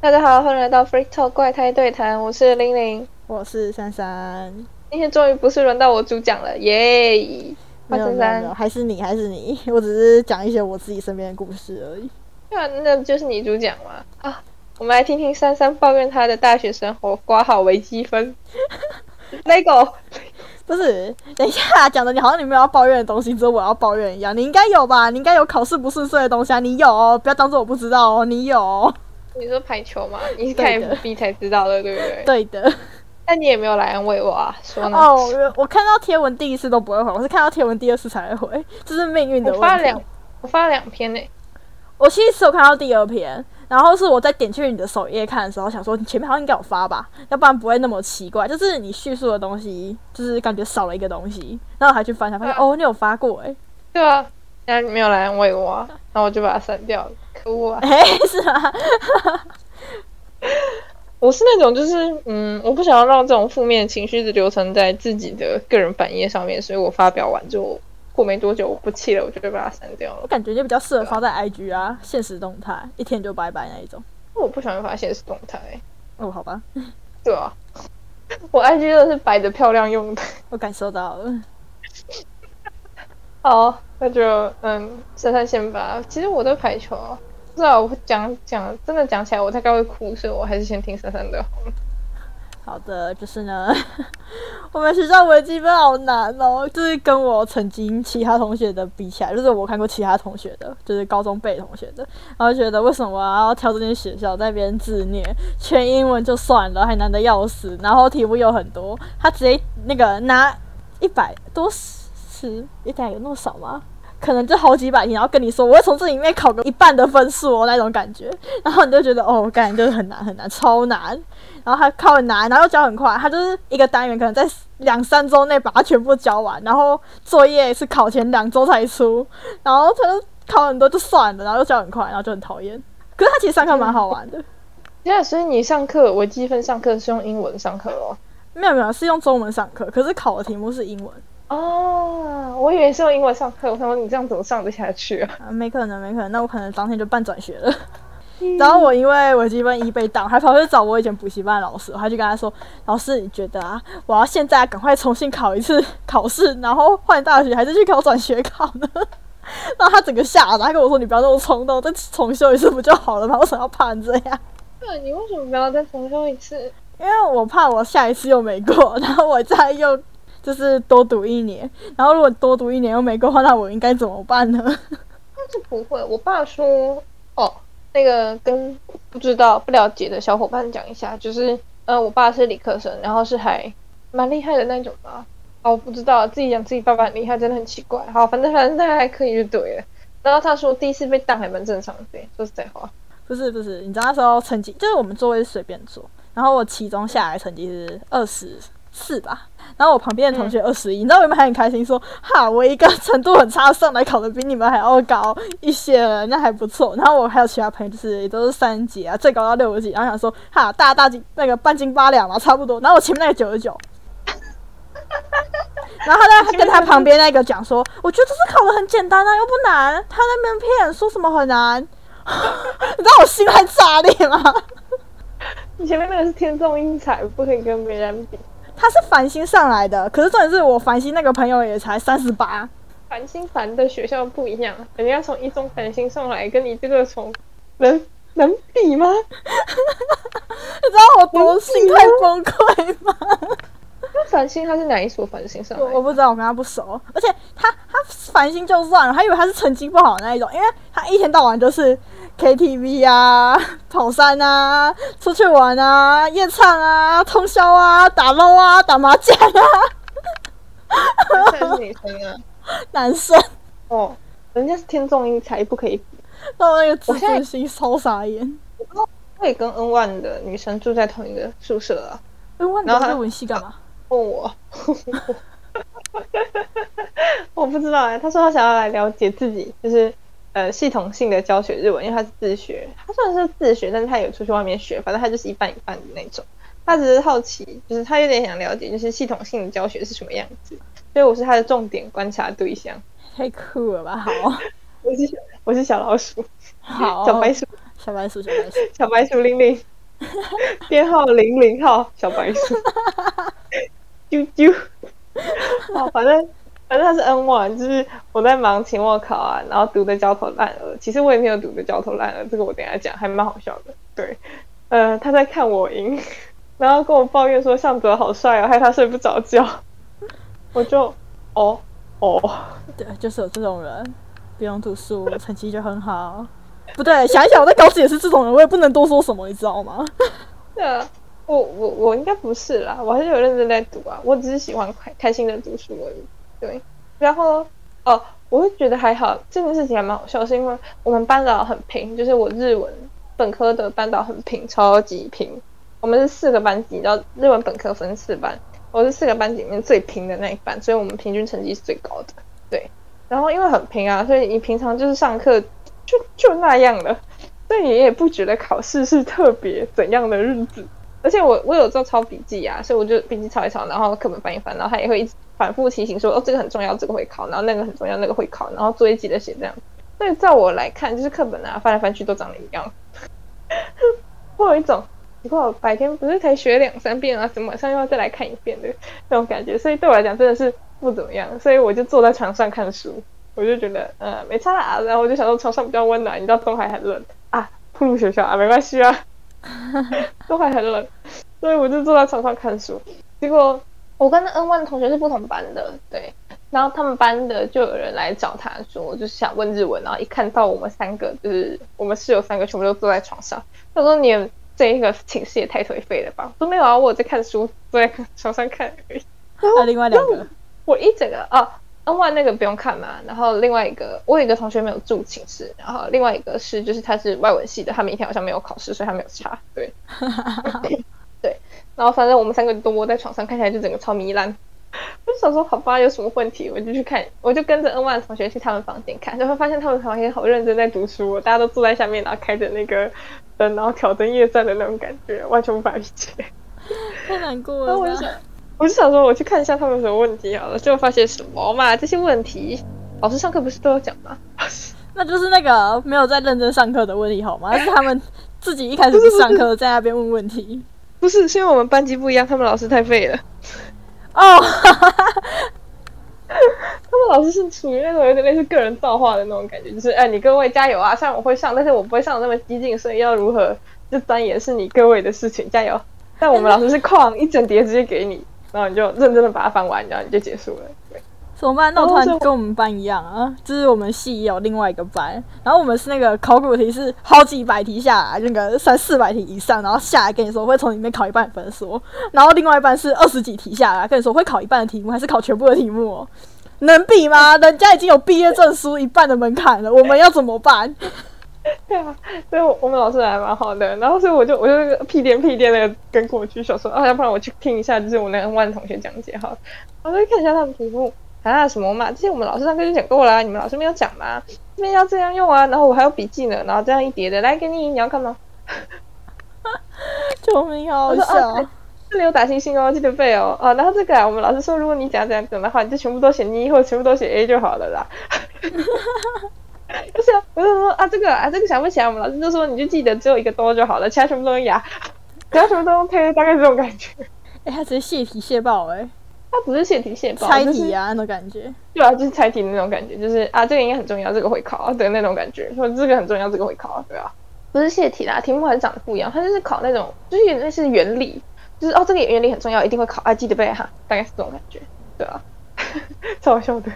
大家好，欢迎来到 Freak Talk 怪胎对谈，我是玲玲。我是珊珊，今天终于不是轮到我主讲了，耶！没有没有没珊珊有，，还是你还是你，我只是讲一些我自己身边的故事而已。对啊，那就是你主讲嘛。啊，我们来听听珊珊抱怨她的大学生活，挂好微积分。Lego，不是，等一下讲的你好像你没有要抱怨的东西，只有我要抱怨一样。你应该有吧？你应该有考试不顺遂的东西啊，你有哦，不要当做我不知道哦，你有哦。你说排球嘛？你是看对的 FB 才知道的，对不对？对的。但你也没有来安慰我啊，说呢？哦，我我看到贴文第一次都不会回，我是看到贴文第二次才会回，这是命运的问题。我发了两，我发了两篇呢、我其实只有看到第二篇，然后是我在点去你的首页看的时候，想说你前面好像应该有发吧，要不然不会那么奇怪。就是你叙述的东西，就是感觉少了一个东西，然后还去翻才发现，啊哦，你有发过哎、对啊，但你没有来安慰我啊，然后我就把它删掉了，可恶啊！哎、是吗？我是那种就是嗯，我不想要让这种负面情绪一直留存在自己的个人版页上面，所以我发表完就过没多久我不气了，我就会把它删掉了。我感觉就比较适合发在 IG 啊，现实动态，一天就拜拜那一种。我不喜欢发现实动态，哦，好吧，对啊，我 IG 都是摆的漂亮用的。我感受到了。好，那就嗯，珊珊先吧。其实我对排球，不知道我讲讲真的讲起来我大概会哭，所以我还是先听珊珊的好。好的，就是呢，我们学校微积分好难哦，就是跟我曾经其他同学的比起来，就是我看过其他同学的，就是高中背同学的，然后觉得为什么我要挑这间学校在那边自虐，全英文就算了，还难得要死，然后题目又很多，他直接那个拿一百多十，一百有那么少吗？可能就好几百题，然后跟你说我会从这里面考个一半的分数哦，那种感觉，然后你就觉得哦，感觉就是很难很难，超难。然后他考很难，然后又教很快，他就是一个单元可能在两三周内把它全部教完，然后作业是考前两周才出，然后他就考很多就算了，然后又教很快，然后就很讨厌。可是他其实上课蛮好玩的，对啊，所以你上课微积分上课是用英文上课哦。没有没有是用中文上课，可是考的题目是英文哦，我以为是用英文上课，我想说你这样怎么上得下去啊？啊，没可能没可能，那我可能当天就办转学了。然后我因为微积分一被挡，还跑去找我以前补习班的老师，我还去跟他说：“老师，你觉得啊，我要现在赶快重新考一次 考试，然后换大学，还是去考转学考呢？”然后 他整个吓了，他跟我说：“你不要那么冲动，再重修一次不就好了吗？为什么要怕成这样？对，你为什么不要再重修一次？因为我怕我下一次又没过，然后我再又就是多读一年，然后如果多读一年又没过的话，那我应该怎么办呢？那是不会，我爸说，哦，那个跟不知道不了解的小伙伴讲一下，就是呃，我爸是理科生，然后是还蛮厉害的那种吧。哦，我不知道，自己讲自己爸爸很厉害，真的很奇怪。好，反正反正他还可以就对了。然后他说第一次被当还蛮正常的，对，说实在话。不是不是，你知道那时候成绩就是我们座位是随便坐，然后我期中下来成绩是二十四吧，然后我旁边的同学二十一，你知道我们还很开心说，哈，我一个程度很差上来考的比你们还要高一些了，那还不错。然后我还有其他朋友就是也都是三级啊，最高到六十几，然后想说，哈，大大几那个半斤八两嘛，差不多。然后我前面那个九十九。然后他在跟他旁边那个讲说，我觉得这次考的很简单啊，又不难。他在那边骗，说什么很难，你知道我心在炸裂吗？你前面那个是天纵英才，不可以跟别人比。他是繁星上来的，可是重点是我繁星那个朋友也才三十八，繁星繁的学校不一样，人家从一中繁星上来，跟你这个从能能比吗？你知道我多心态崩溃吗？那繁星他是哪一所繁星上来我？我不知道，我跟他不熟，而且他他繁星就算了，还以为他是成绩不好的那一种，因为他一天到晚就是 KTV 啊、跑山啊、出去玩啊、夜唱啊、通宵啊、打 LO 啊、打麻将啊，男生啊？男生，哦，人家是天纵英才，不可以比。到那个自尊心超傻眼。可以跟 N one 的女生住在同一个宿舍啊？哎，问你然后他日文系干嘛？问我，我不知道哎、他说他想要来了解自己，就是呃系统性的教学日文，因为他是自学，他虽然是自学，但是他有出去外面学，反正他就是一半一半的那种。他只是好奇，就是他有点想了解，就是系统性的教学是什么样子，所以我是他的重点观察对象。太酷了吧！好，我是小我是小老鼠，好，小白鼠。小白鼠，小白鼠，小白鼠玲玲，编号零零号小白鼠，啾啾。好，反正反正他是 N one，就是我在忙期末考啊，然后读的焦头烂额。其实我也没有读的焦头烂额，这个我等一下讲，还蛮好笑的。对，呃，他在看我赢，然后跟我抱怨说向泽好帅啊，害他睡不着觉。我就哦哦，对，就是有这种人，不用读书，成绩就很好。不对，想一想，我在高职也是这种人，我也不能多说什么，你知道吗？对啊，我我我应该不是啦，我还是有认真在读啊，我只是喜欢开开心的读书而已。对，然后哦，我会觉得还好，这件事情还蛮好笑，是因为我们班导很平，就是我日文本科的班导很平，超级平。我们是四个班级，然后日文本科分四班，我是四个班级里面最平的那一班，所以我们平均成绩是最高的。对，然后因为很平啊，所以你平常就是上课。就就那样了，所以你也不觉得考试是特别怎样的日子。而且我我有做抄笔记啊，所以我就笔记抄一抄，然后课本翻一翻，然后他也会一直反复提醒说，哦，这个很重要，这个会考，然后那个很重要，那个会考，然后作业记得写这样。所以在我来看，就是课本啊翻来翻去都长得一样。会有一种，你看我白天不是才学两三遍啊，怎么晚上又要再来看一遍的 那种感觉。所以对我来讲真的是不怎么样，所以我就坐在床上看书。我就觉得，呃，没差啦，然后我就想说床上比较温暖，你知道东海很冷啊，步入学校啊，没关系啊，东海很冷，所以我就坐在床上看书。结果我跟那 N one 同学是不同班的，对，然后他们班的就有人来找他说，就是想问日文，然后一看到我们三个，就是我们室友三个全部都坐在床上，他说你这一个寝室也太颓废了吧？我说没有啊，我在看书，坐在床上看而已。那另外两个，我一整个啊。N one 那个不用看嘛，然后另外一个我有一个同学没有住寝室，然后另外一个是就是他是外文系的，他明天好像没有考试，所以他没有差。对，对，然后反正我们三个都窝在床上，看起来就整个超糜烂。我就想说，好吧，有什么问题？我就去看，我就跟着 N one 同学去他们房间看，就会发现他们房间好认真在读书，大家都坐在下面，然后开着那个灯，然后挑灯夜战的那种感觉，完全无法理解。太难过了。我就想说，我去看一下他们有什么问题好了，结果发现什么嘛？这些问题，老师上课不是都有讲吗？那就是那个没有在认真上课的问题好吗？是他们自己一开始上课在那边问问题。不是，是因为我们班级不一样，他们老师太废了。哦，他们老师是处于那种有点类似个人造化的那种感觉，就是哎，你各位加油啊！虽然我会上，但是我不会上的那么激进，所以要如何就钻研是你各位的事情，加油。但我们老师是 旷一整叠直接给你。然后你就认真的把它翻完，然后你就结束了。对，怎么办？那我突然跟我们班一样啊，就是我们系有另外一个班，然后我们是那个考古题是好几百题下来，那个三四百题以上，然后下来跟你说会从里面考一半分数，然后另外一半是二十几题下来跟你说会考一半的题目，还是考全部的题目？能比吗？人家已经有毕业证书一半的门槛了，我们要怎么办？对啊，所以我们老师还蛮好的，然后所以我就我就屁颠屁颠的跟过去想说啊，要不然我去听一下，就是我那个万同学讲解哈，我就看一下他们题目啊什么嘛，这些我们老师上课就讲过啦，你们老师没有讲吗？这边要这样用啊，然后我还有笔记呢，然后这样一叠的来给你，你要看吗？救命，好笑！这里有打星星哦，记得背哦啊，然后这个啊，我们老师说，如果你讲这样讲的话，你就全部都写你或者全部都写 A 就好了啦。不是，我就说啊，这个啊，这个想不起来。我们老师就说，你就记得只有一个多就好了，其他全部都用牙，其他全部都用推，大概这种感觉。哎，他只是泄题泄爆哎！他不是泄题泄爆，猜题啊那种感觉。对啊，就是猜题的那种感觉，就是啊，这个应该很重要，这个会考啊，对那种感觉。说这个很重要，这个会考，对啊。不是泄题啦，题目还是长得不一样。他就是考那种，就是有点类似原理，就是哦，这个原理很重要，一定会考啊，记得背哈，大概是这种感觉，对啊，超好笑的。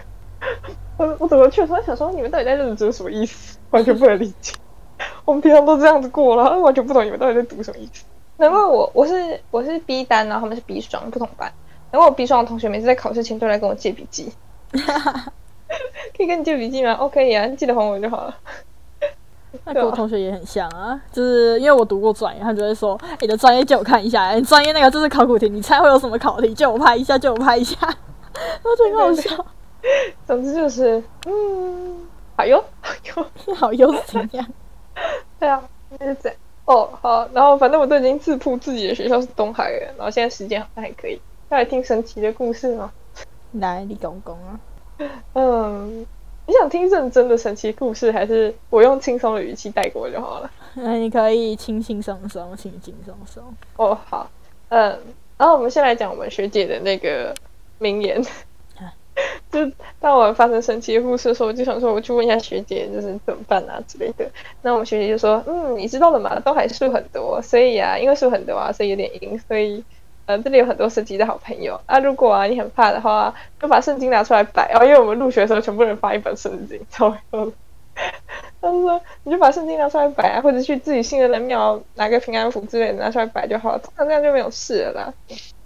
我我走过去，突然想说，你们到底在认真什么意思？完全不能理解。我们平常都这样子过了，完全不懂你们到底在读什么意思。难怪我我是我是 B 单，然后他们是 B 双，不同班。然后我 B 双的同学每次在考试前都来跟我借笔记。可以跟你借笔记吗？OK 呀，记得还我就好了。那跟我同学也很像啊，就是因为我读过专业，他就会说：“你的专业借我看一下，你专业那个就是考古题，你猜会有什么考题？借我拍一下，借我拍一下。”我觉得很好笑。总之就是，嗯，好哟，好哟，好哟，怎么样？对啊，就是这样。哦，好，然后反正我都已经自曝自己的学校是东海了，然后现在时间好像还可以，要来听神奇的故事吗？来，李公公啊。嗯，你想听认真的神奇故事，还是我用轻松的语气带过就好了？那你可以轻轻松松，轻轻松松。哦，好，嗯，然后我们先来讲我们学姐的那个名言。就当我发生神奇的故事的时候，我就想说，我去问一下学姐，就是怎么办啊之类的。那我们学姐就说，嗯，你知道的嘛，东海树很多，所以啊，因为树很多啊，所以有点阴，所以呃，这里有很多神奇的好朋友啊。如果啊你很怕的话，就把圣经拿出来摆哦，因为我们入学的时候，全部人发一本圣经，超有。他说，你就把圣经拿出来摆啊，或者去自己信任的庙拿个平安符之类的拿出来摆就好了，通常这样就没有事了啦。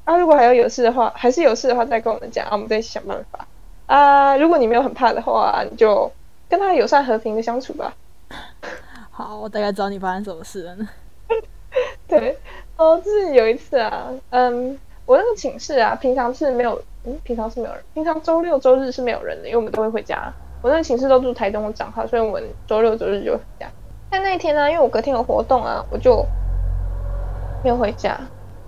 啊，如果还有有事的话，还是有事的话再跟我们讲啊，我们再想办法。啊，如果你没有很怕的话，你就跟他友善和平的相处吧。好，我大概知道你发生什么事了。对，哦，就是有一次啊，嗯，我那个寝室啊，平常是没有，嗯，平常是没有人，平常周六周日是没有人的，因为我们都会回家。我那个寝室都住台东的账号，所以我们周六周日就回家。但那一天呢，因为我隔天有活动啊，我就没有回家。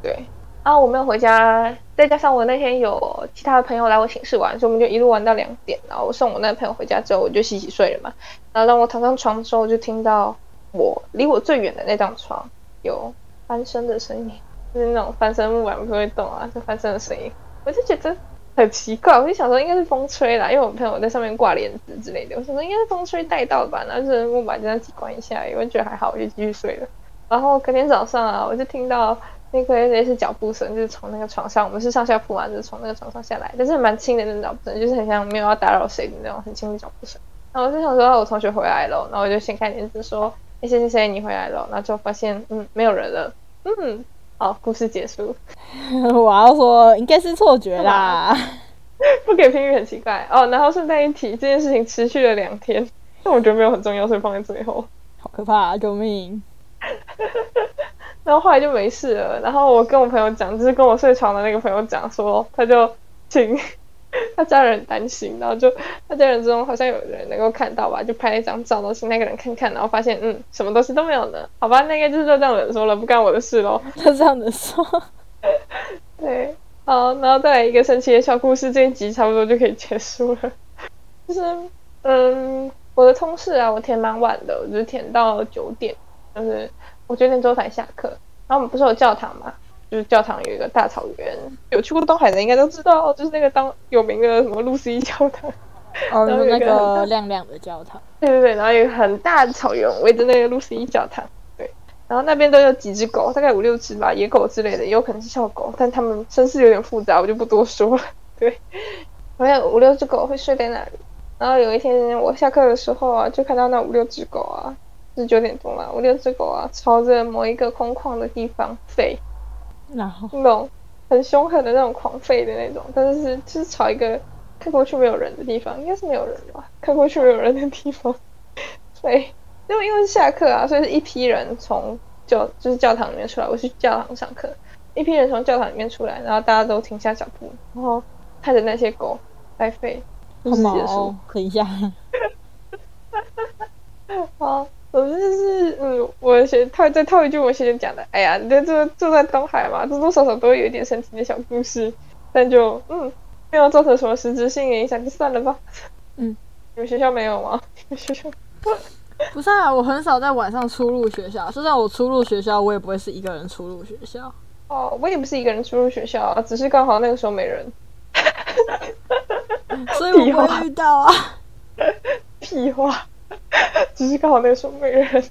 对。啊，我没有回家，再加上我那天有其他的朋友来我寝室玩，所以我们就一路玩到两点。然后我送我那个朋友回家之后，我就洗洗睡了嘛。然后当我躺上床的时候，我就听到我离我最远的那张床有翻身的声音，就是那种翻身木板不会动啊，就翻身的声音。我就觉得很奇怪，我就想说应该是风吹啦，因为我朋友在上面挂帘子之类的，我想说应该是风吹带到吧。然后就是木板这样挤关一下，我觉得还好，我就继续睡了。然后隔天早上啊，我就听到。那个类似脚步声，就是从那个床上，我们是上下铺嘛，就是从那个床上下来，但是蛮轻的那种脚步声，就是很像没有要打扰谁的那种很轻的脚步声。然后我就想说，我同学回来了，然后我就先看帘子说，哎，谁谁谁你回来了？然后就发现，嗯，没有人了。嗯，好，故事结束。我要说，应该是错觉啦，不给评语很奇怪哦。然后顺带一提，这件事情持续了两天，但我觉得没有很重要，所以放在最后。好可怕，啊救命！然后后来就没事了。然后我跟我朋友讲，就是跟我睡床的那个朋友讲，说他就请 他家人担心，然后就他家人中好像有人能够看到吧，就拍了一张照，然后请那个人看看，然后发现嗯，什么东西都没有呢。好吧，那个就是这样子说了，不干我的事喽。他这样子说，对，好，然后再来一个神奇的小故事，这一集差不多就可以结束了。就是嗯，我的通事啊，我填蛮晚的，我就填到九点，就是。我九点之后才下课，然后我们不是有教堂嘛？就是教堂有一个大草原，有去过东海的应该都知道，就是那个当有名的什么露西教堂，哦，那个亮亮的教堂。对对对，然后有很大的草原围着那个露西教堂，对，然后那边都有几只狗，大概五六只吧，野狗之类的，也有可能是小狗，但它们身世有点复杂，我就不多说了。对，好像五六只狗会睡在那里，然后有一天我下课的时候啊，就看到那五六只狗啊。是九点钟嘛，我六只狗啊，朝着某一个空旷的地方飞，然后？那种很凶狠的那种狂吠的那种，但是是就是朝一个看过去没有人的地方，应该是没有人吧？看过去没有人的地方，对，因为因为是下课啊，所以是一批人从教就是教堂里面出来，我去教堂上课，一批人从教堂里面出来，然后大家都停下脚步，然后看着那些狗在吠，好毛，等一下，好。我就是嗯，我先套再套一句我先讲的，哎呀，你在住住在东海嘛，多多少少都会有一点神奇的小故事，但就嗯，没有造成什么实质性影响，就算了吧。嗯，你们学校没有吗？你们学校 不是啊，我很少在晚上出入学校，就算我出入学校，我也不会是一个人出入学校。哦，我也不是一个人出入学校，只是刚好那个时候没人，所以 我不会遇到啊。屁话。只是刚好那个时候没人，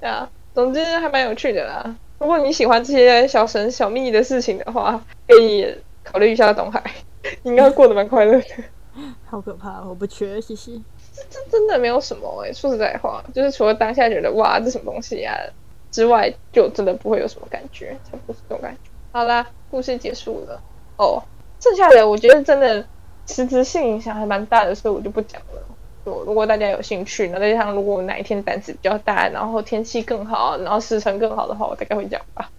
对啊，总之还蛮有趣的啦。如果你喜欢这些小神小秘的事情的话，可以考虑一下东海，应该过得蛮快乐的。好可怕，我不缺，谢谢。这这真的没有什么哎，说实在话，就是除了当下觉得哇这什么东西呀之外，就真的不会有什么感觉，差不多是这种感觉。好啦，故事结束了哦，剩下的我觉得真的实质性影响还蛮大的，所以我就不讲了。如果大家有兴趣，那再加上如果哪一天胆子比较大，然后天气更好，然后时程更好的话，我大概会讲吧。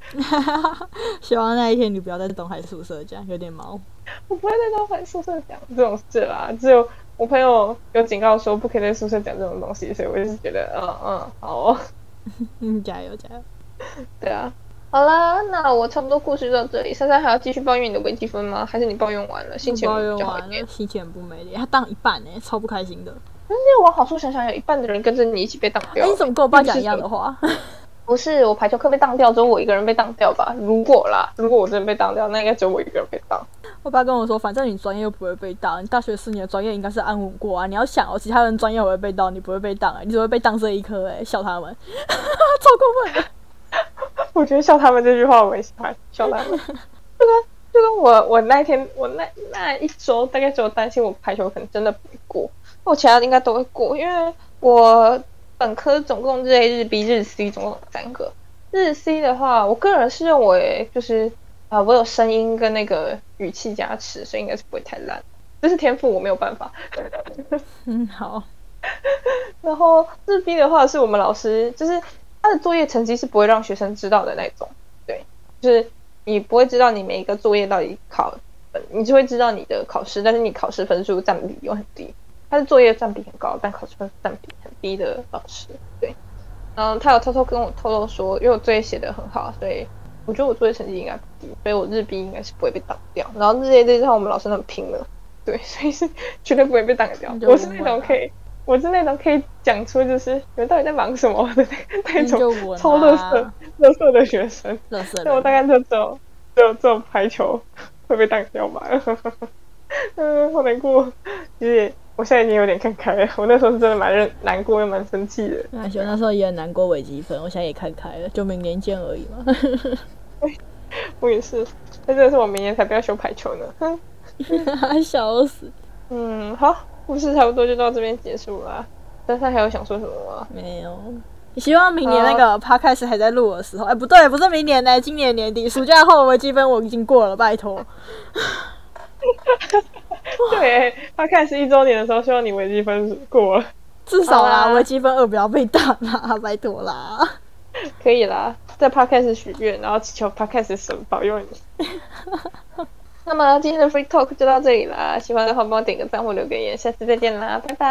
希望那一天你不要在东海宿舍讲，有点毛。我不会在东海宿舍讲这种事啦，只有我朋友有警告说不可以在宿舍讲这种东西，所以我就是觉得，嗯嗯，好哦。嗯，加油加油。对啊，好啦，那我差不多故事就到这里。珊珊还要继续抱怨你的微积分吗？还是你抱怨完了，心情抱比怨完了，较好一点？心情很不美丽。他当一半呢，超不开心的。但是往好处想想，有一半的人跟着你一起被当掉。你怎么跟我爸讲一样的话？不是我排球课被当掉，只有我一个人被当掉吧？如果啦，如果我真的被当掉，那应该只有我一个人被当。我爸跟我说，反正你专业又不会被当，你大学四年的专业应该是安稳过啊。你要想哦，其他人专业我会被当，你不会被当、欸，你只会被当这一科哎、笑他们，超过分的。我觉得笑他们这句话我也喜欢，笑他们。就跟就跟我我那一天我那那一周大概只有担心我排球可能真的不会过，我其他的应该都会过，因为我本科总共日 A 日 B 日 C 总共有三个。日 C 的话，我个人是认为就是啊、我有声音跟那个语气加持，所以应该是不会太烂。这是天赋，我没有办法。嗯，好，然后日 B 的话，是我们老师，就是他的作业成绩是不会让学生知道的那种，对，就是你不会知道你每一个作业到底考，你就会知道你的考试，但是你考试分数占比又很低。他的作业占比很高，但考试分占比很低的老师，对。然后他有偷偷跟我透露说，因为我作业写得很好，所以我觉得我作业成绩应该不低，所以我日 B 应该是不会被挡掉。然后日 A 这一套我们老师很拼了，对，所以是绝对不会被挡掉那。就我是那种可以，我是那种可以讲出就是你们到底在忙什么的那那种超乐啊色乐色的学生。乐色那我大概就只有只有只有排球会被挡掉吧。嗯，好难过。其 实我现在已经有点看开了，我那时候是真的蛮认难过又蛮生气的。那行，那时候也很难过微积分，我现在也看开了，就明年见而已嘛。我也是，那真的是我明年才不要修排球呢。哼 笑死，嗯，好，故事差不多就到这边结束了。但是还有想说什么吗？没有。希望明年那个 podcast 还在录的时候，哎、不对，不是明年呢，今年年底暑假后的微积分我已经过了，拜托。对，他开始一周年的时候，希望你微积分过了，至少啦，微积分二不要被打啦，拜托啦。可以啦，在 podcast 许愿，然后祈求 podcast 神保佑你。那么今天的 free talk 就到这里啦，喜欢的话帮我点个赞或留个言，下次再见啦，拜拜。